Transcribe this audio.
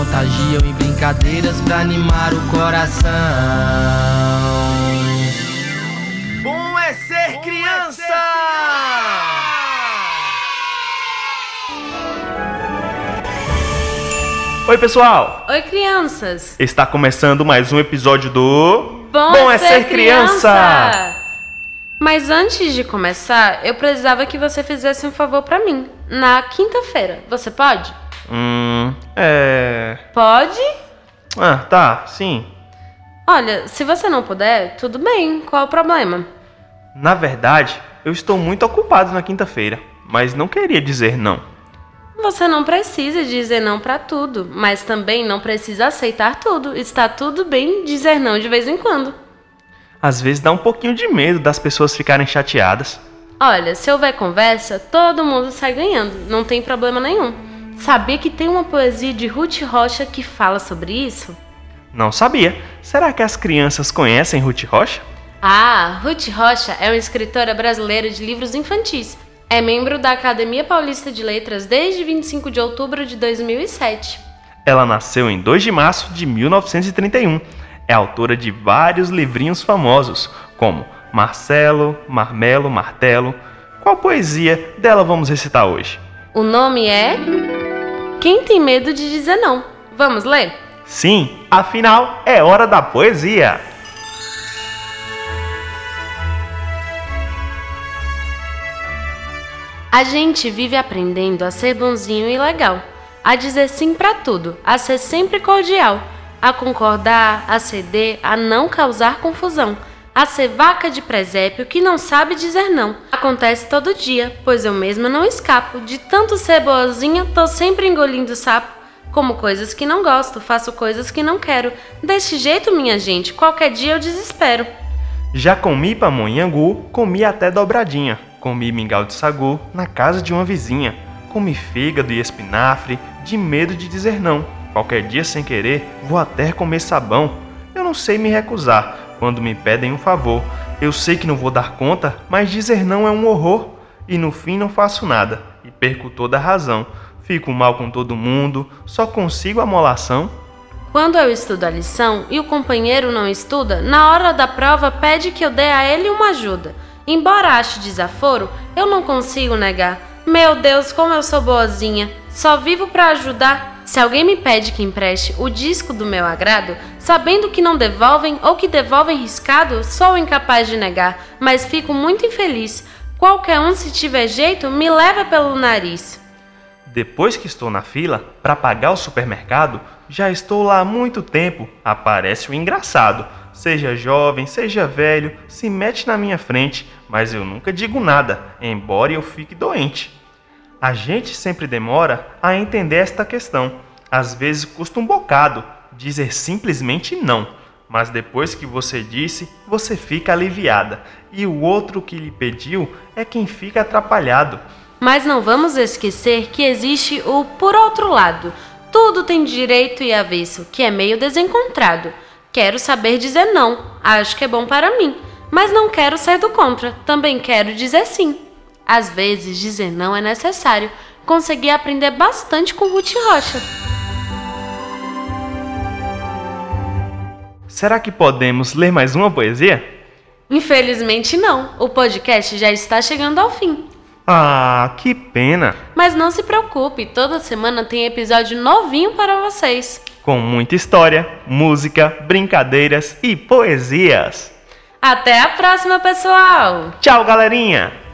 contagiam em brincadeiras pra animar o coração. Bom é ser Bom criança! É ser Oi, pessoal! Oi, crianças! Está começando mais um episódio do Bom, Bom é, ser, ser criança. criança! Mas antes de começar, eu precisava que você fizesse um favor para mim. Na quinta-feira, você pode? Hum, é. Pode? Ah, tá, sim. Olha, se você não puder, tudo bem, qual o problema? Na verdade, eu estou muito ocupado na quinta-feira, mas não queria dizer não. Você não precisa dizer não para tudo, mas também não precisa aceitar tudo. Está tudo bem dizer não de vez em quando. Às vezes dá um pouquinho de medo das pessoas ficarem chateadas. Olha, se houver conversa, todo mundo sai ganhando, não tem problema nenhum. Sabia que tem uma poesia de Ruth Rocha que fala sobre isso? Não sabia. Será que as crianças conhecem Ruth Rocha? Ah, Ruth Rocha é uma escritora brasileira de livros infantis. É membro da Academia Paulista de Letras desde 25 de outubro de 2007. Ela nasceu em 2 de março de 1931 é autora de vários livrinhos famosos, como Marcelo, Marmelo, Martelo. Qual poesia dela vamos recitar hoje? O nome é Quem tem medo de dizer não. Vamos ler? Sim, afinal é hora da poesia. A gente vive aprendendo a ser bonzinho e legal, a dizer sim para tudo, a ser sempre cordial a concordar, a ceder, a não causar confusão, a ser vaca de presépio que não sabe dizer não. Acontece todo dia, pois eu mesma não escapo. De tanto ser boazinha, tô sempre engolindo sapo. Como coisas que não gosto, faço coisas que não quero. Desse jeito, minha gente, qualquer dia eu desespero. Já comi pamonhangu, comi até dobradinha. Comi mingau de sagu na casa de uma vizinha. Comi fígado e espinafre, de medo de dizer não. Qualquer dia sem querer, vou até comer sabão. Eu não sei me recusar quando me pedem um favor. Eu sei que não vou dar conta, mas dizer não é um horror. E no fim não faço nada e perco toda a razão. Fico mal com todo mundo, só consigo a molação. Quando eu estudo a lição e o companheiro não estuda, na hora da prova pede que eu dê a ele uma ajuda. Embora ache desaforo, eu não consigo negar. Meu Deus, como eu sou boazinha! Só vivo para ajudar se alguém me pede que empreste o disco do meu agrado, sabendo que não devolvem ou que devolvem riscado, sou incapaz de negar, mas fico muito infeliz. Qualquer um, se tiver jeito, me leva pelo nariz. Depois que estou na fila para pagar o supermercado, já estou lá há muito tempo. Aparece o engraçado. Seja jovem, seja velho, se mete na minha frente, mas eu nunca digo nada, embora eu fique doente. A gente sempre demora a entender esta questão. Às vezes custa um bocado dizer simplesmente não, mas depois que você disse, você fica aliviada. E o outro que lhe pediu é quem fica atrapalhado. Mas não vamos esquecer que existe o por outro lado. Tudo tem direito e avesso, que é meio desencontrado. Quero saber dizer não, acho que é bom para mim, mas não quero ser do contra, também quero dizer sim. Às vezes, dizer não é necessário. Consegui aprender bastante com Ruth Rocha. Será que podemos ler mais uma poesia? Infelizmente não. O podcast já está chegando ao fim. Ah, que pena. Mas não se preocupe, toda semana tem episódio novinho para vocês. Com muita história, música, brincadeiras e poesias. Até a próxima, pessoal! Tchau, galerinha!